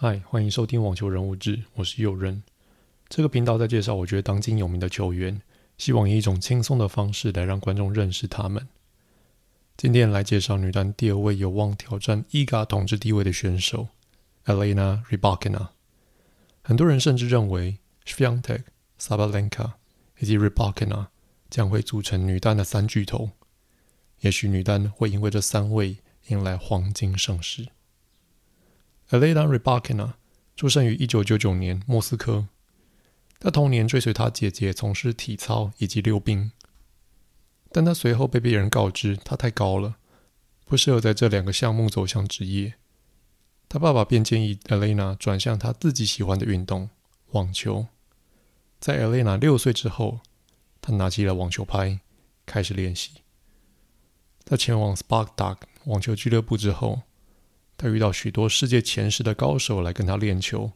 嗨，欢迎收听网球人物志，我是佑任。这个频道在介绍我觉得当今有名的球员，希望以一种轻松的方式来让观众认识他们。今天来介绍女单第二位有望挑战伊嘎统治地位的选手，Elena Rybakina。很多人甚至认为 s v i a n t e k Sabalenka 以及 Rybakina 将会组成女单的三巨头。也许女单会因为这三位迎来黄金盛世。Elena Rybakina 出生于一九九九年莫斯科。她童年追随她姐姐从事体操以及溜冰，但她随后被别人告知她太高了，不适合在这两个项目走向职业。她爸爸便建议 Elena 转向她自己喜欢的运动——网球。在 Elena 六岁之后，她拿起了网球拍，开始练习。在前往 Spartak 网球俱乐部之后，他遇到许多世界前十的高手来跟他练球，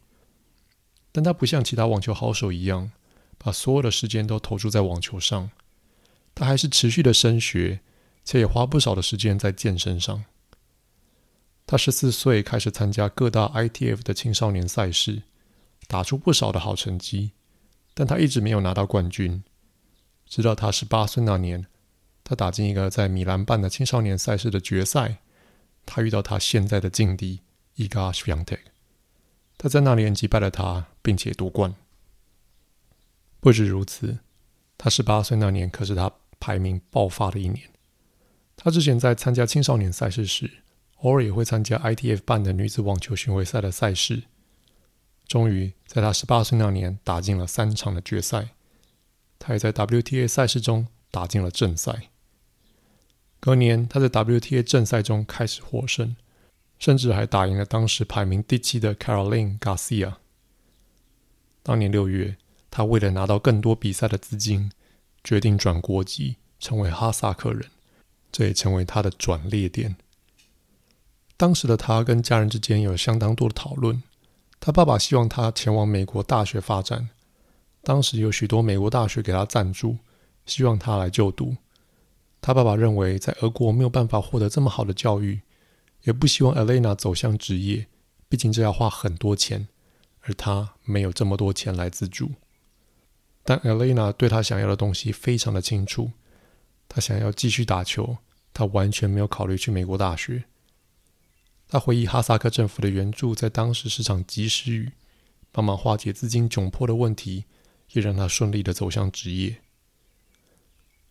但他不像其他网球好手一样，把所有的时间都投注在网球上。他还是持续的升学，且也花不少的时间在健身上。他十四岁开始参加各大 ITF 的青少年赛事，打出不少的好成绩，但他一直没有拿到冠军。直到他十八岁那年，他打进一个在米兰办的青少年赛事的决赛。他遇到他现在的劲敌伊嘎·史维亚特克，他在那年击败了他，并且夺冠。不止如此，他十八岁那年可是他排名爆发的一年。他之前在参加青少年赛事时，偶尔也会参加 ITF 办的女子网球巡回赛的赛事。终于在他十八岁那年打进了三场的决赛，他也在 WTA 赛事中打进了正赛。隔年，他在 WTA 正赛中开始获胜，甚至还打赢了当时排名第七的 Caroline Garcia。当年六月，他为了拿到更多比赛的资金，决定转国籍，成为哈萨克人，这也成为他的转捩点。当时的他跟家人之间有相当多的讨论，他爸爸希望他前往美国大学发展，当时有许多美国大学给他赞助，希望他来就读。他爸爸认为，在俄国没有办法获得这么好的教育，也不希望 Elena 走向职业，毕竟这要花很多钱，而他没有这么多钱来资助。但 Elena 对他想要的东西非常的清楚，他想要继续打球，他完全没有考虑去美国大学。他回忆哈萨克政府的援助在当时是场及时雨，帮忙化解资金窘迫的问题，也让他顺利的走向职业。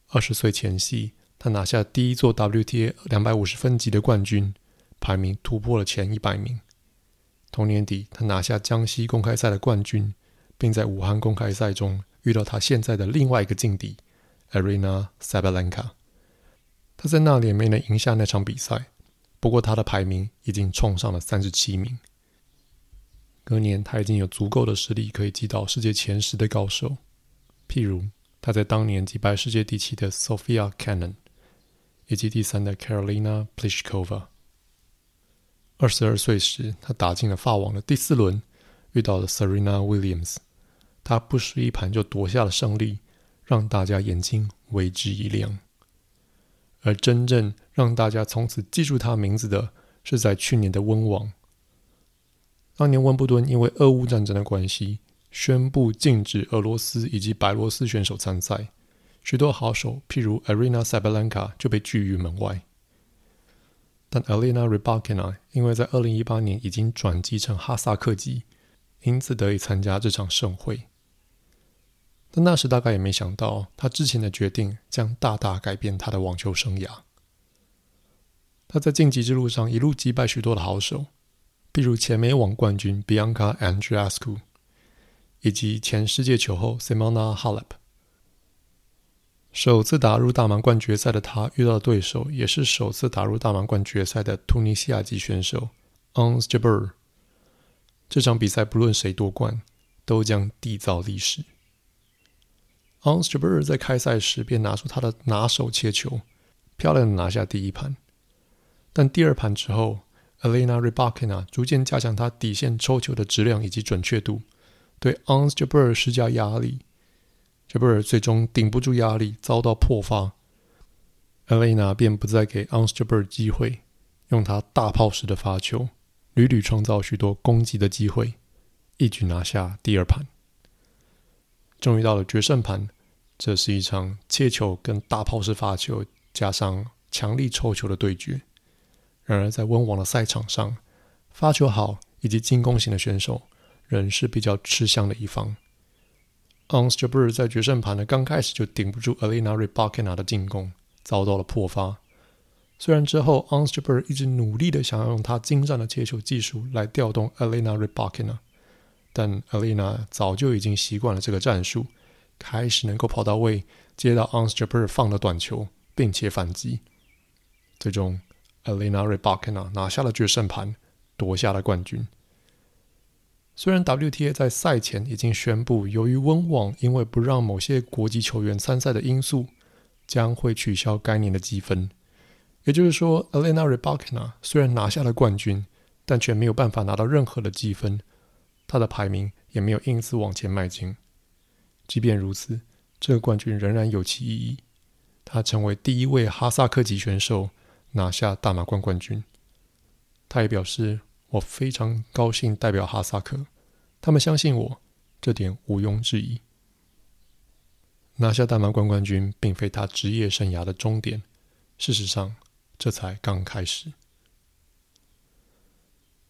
二十岁前夕。他拿下第一座 WTA 两百五十分级的冠军，排名突破了前一百名。同年底，他拿下江西公开赛的冠军，并在武汉公开赛中遇到他现在的另外一个劲敌，Arena Sabalenka。他在那里没能赢下那场比赛，不过他的排名已经冲上了三十七名。隔年，他已经有足够的实力可以击倒世界前十的高手，譬如他在当年击败世界第七的 Sophia Kenin。以及第三的 Carolina Pliskova。二十二岁时，他打进了法网的第四轮，遇到了 Serena Williams。他不失一盘就夺下了胜利，让大家眼睛为之一亮。而真正让大家从此记住他名字的，是在去年的温网。当年温布顿因为俄乌战争的关系，宣布禁止俄罗斯以及白罗斯选手参赛。许多好手，譬如 Aryna Sabalenka 就被拒于门外。但 Elena Rybakina 因为在二零一八年已经转籍成哈萨克籍，因此得以参加这场盛会。但那时大概也没想到，他之前的决定将大大改变他的网球生涯。他在晋级之路上一路击败许多的好手，譬如前美网冠军 Bianca Andreescu，以及前世界球后 Simona Halep。首次打入大满贯决赛的他，遇到的对手也是首次打入大满贯决赛的突尼西亚籍选手 Ons Jabeur。这场比赛不论谁夺冠，都将缔造历史。Ons Jabeur 在开赛时便拿出他的拿手切球，漂亮的拿下第一盘。但第二盘之后，Elena Rybakina 逐渐加强他底线抽球的质量以及准确度，对 Ons Jabeur 施加压力。杰布尔最终顶不住压力，遭到破发。艾蕾娜便不再给昂斯杰布尔机会，用他大炮式的发球屡屡创造许多攻击的机会，一举拿下第二盘。终于到了决胜盘，这是一场切球跟大炮式发球加上强力抽球的对决。然而，在温网的赛场上，发球好以及进攻型的选手仍是比较吃香的一方。Ons Jabeur 在决胜盘的刚开始就顶不住 Elena Rybakina 的进攻，遭到了破发。虽然之后 Ons Jabeur 一直努力的想要用他精湛的切球技术来调动 Elena Rybakina，但 Elena 早就已经习惯了这个战术，开始能够跑到位接到 Ons Jabeur 放的短球，并且反击。最终 Elena Rybakina 拿下了决胜盘，夺下了冠军。虽然 WTA 在赛前已经宣布，由于温网因为不让某些国籍球员参赛的因素，将会取消该年的积分。也就是说，Elena Rybakina 虽然拿下了冠军，但却没有办法拿到任何的积分，她的排名也没有因此往前迈进。即便如此，这个冠军仍然有其意义。她成为第一位哈萨克籍选手拿下大满贯冠军。她也表示。我非常高兴代表哈萨克，他们相信我，这点毋庸置疑。拿下大满贯冠军并非他职业生涯的终点，事实上，这才刚开始。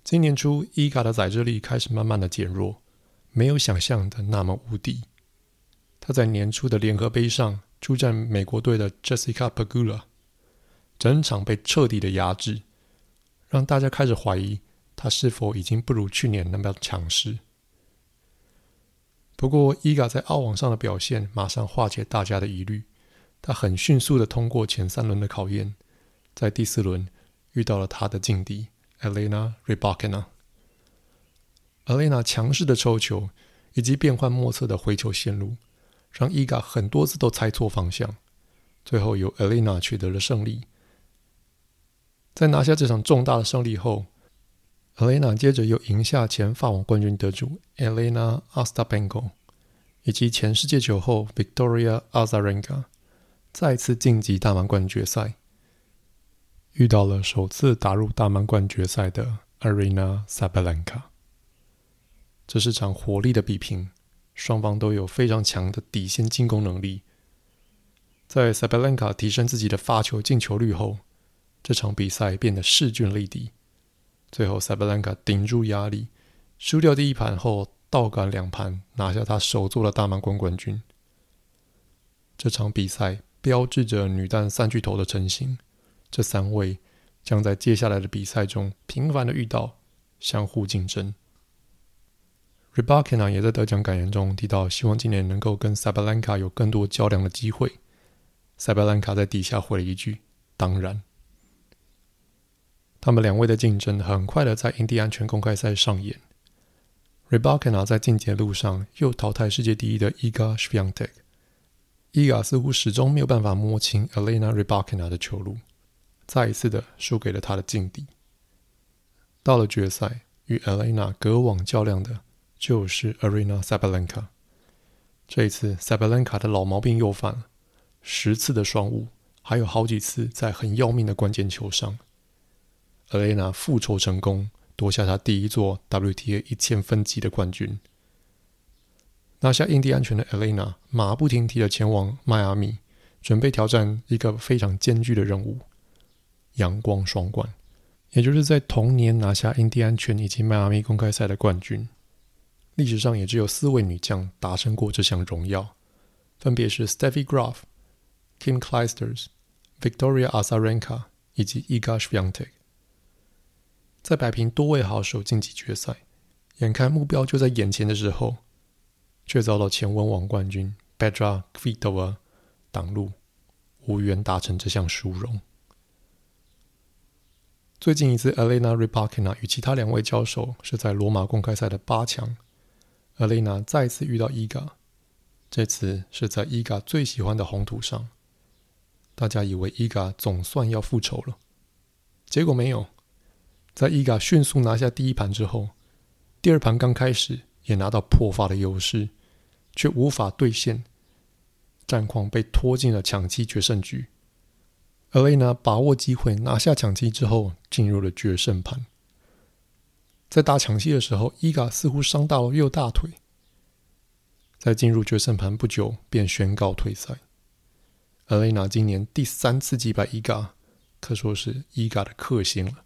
今年初，伊嘎的宰制力开始慢慢的减弱，没有想象的那么无敌。他在年初的联合杯上出战美国队的 Jessica Pegula，整场被彻底的压制，让大家开始怀疑。他是否已经不如去年那么强势？不过，伊嘎在澳网上的表现马上化解大家的疑虑。他很迅速的通过前三轮的考验，在第四轮遇到了他的劲敌 Elena Rybakina。Elena 强势的抽球以及变幻莫测的回球线路，让伊嘎很多次都猜错方向。最后由 Elena 取得了胜利。在拿下这场重大的胜利后，Elena 接着又赢下前法网冠军得主 Elena Ostapenko，以及前世界球后 Victoria Azarenka，再次晋级大满贯决赛，遇到了首次打入大满贯决赛的 Aryna Sabalenka。这是场火力的比拼，双方都有非常强的底线进攻能力。在 Sabalenka 提升自己的发球进球率后，这场比赛变得势均力敌。最后，萨巴兰卡顶住压力，输掉第一盘后，倒赶两盘，拿下他首座的大满贯冠军。这场比赛标志着女单三巨头的成型，这三位将在接下来的比赛中频繁的遇到，相互竞争。Rybakina 也在得奖感言中提到，希望今年能够跟萨巴兰卡有更多较量的机会。萨巴兰卡在底下回了一句：“当然。”他们两位的竞争很快的在印第安全公开赛上演。Rybakina 在晋级的路上又淘汰世界第一的 Iga Swiatek。Iga 似乎始终没有办法摸清 Elena Rybakina 的球路，再一次的输给了他的劲敌。到了决赛，与 Elena 隔网较量的就是 Arena Sabalenka。这一次，Sabalenka 的老毛病又犯了，十次的双误，还有好几次在很要命的关键球上。Elena 复仇成功，夺下她第一座 WTA 一千分级的冠军。拿下印第安全的 Elena 马不停蹄的前往迈阿密，准备挑战一个非常艰巨的任务——阳光双冠，也就是在同年拿下印第安全以及迈阿密公开赛的冠军。历史上也只有四位女将达成过这项荣耀，分别是 Steffi Graf、Kim Clijsters、Victoria Azarenka 以及 Iga Swiatek。在摆平多位好手晋级决赛，眼看目标就在眼前的时候，却遭到前温网冠军 Petra Kvitova 挡路，无缘达成这项殊荣。最近一次 Elena Rypakina 与其他两位交手是在罗马公开赛的八强，Elena 再次遇到 Iga，这次是在 Iga 最喜欢的红土上，大家以为 Iga 总算要复仇了，结果没有。在伊嘎迅速拿下第一盘之后，第二盘刚开始也拿到破发的优势，却无法兑现，战况被拖进了抢七决胜局。而雷娜把握机会拿下抢七之后，进入了决胜盘。在打抢七的时候，伊嘎似乎伤到了右大腿。在进入决胜盘不久，便宣告退赛。而雷娜今年第三次击败伊嘎，可说是伊嘎的克星了。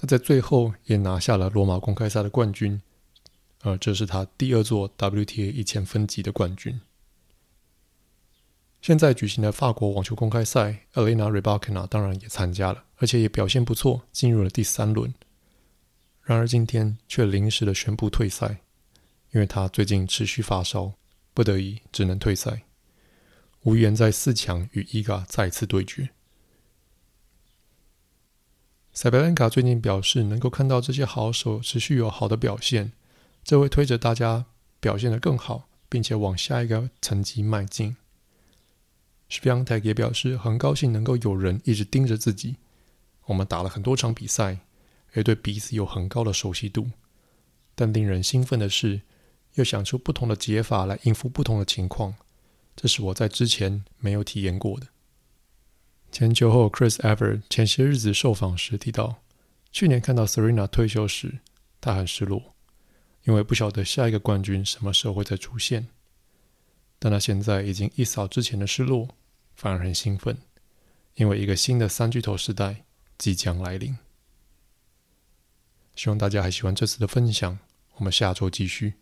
他在最后也拿下了罗马公开赛的冠军，而这是他第二座 WTA 一千分级的冠军。现在举行的法国网球公开赛，Elena Rybakina 当然也参加了，而且也表现不错，进入了第三轮。然而今天却临时的宣布退赛，因为他最近持续发烧，不得已只能退赛，无缘在四强与伊嘎再次对决。塞贝兰卡最近表示，能够看到这些好手持续有好的表现，这会推着大家表现得更好，并且往下一个层级迈进。Swiatek 也表示很高兴能够有人一直盯着自己。我们打了很多场比赛，也对彼此有很高的熟悉度。但令人兴奋的是，又想出不同的解法来应付不同的情况，这是我在之前没有体验过的。前球后，Chris Ever 前些日子受访时提到，去年看到 Serena 退休时，他很失落，因为不晓得下一个冠军什么时候会再出现。但他现在已经一扫之前的失落，反而很兴奋，因为一个新的三巨头时代即将来临。希望大家还喜欢这次的分享，我们下周继续。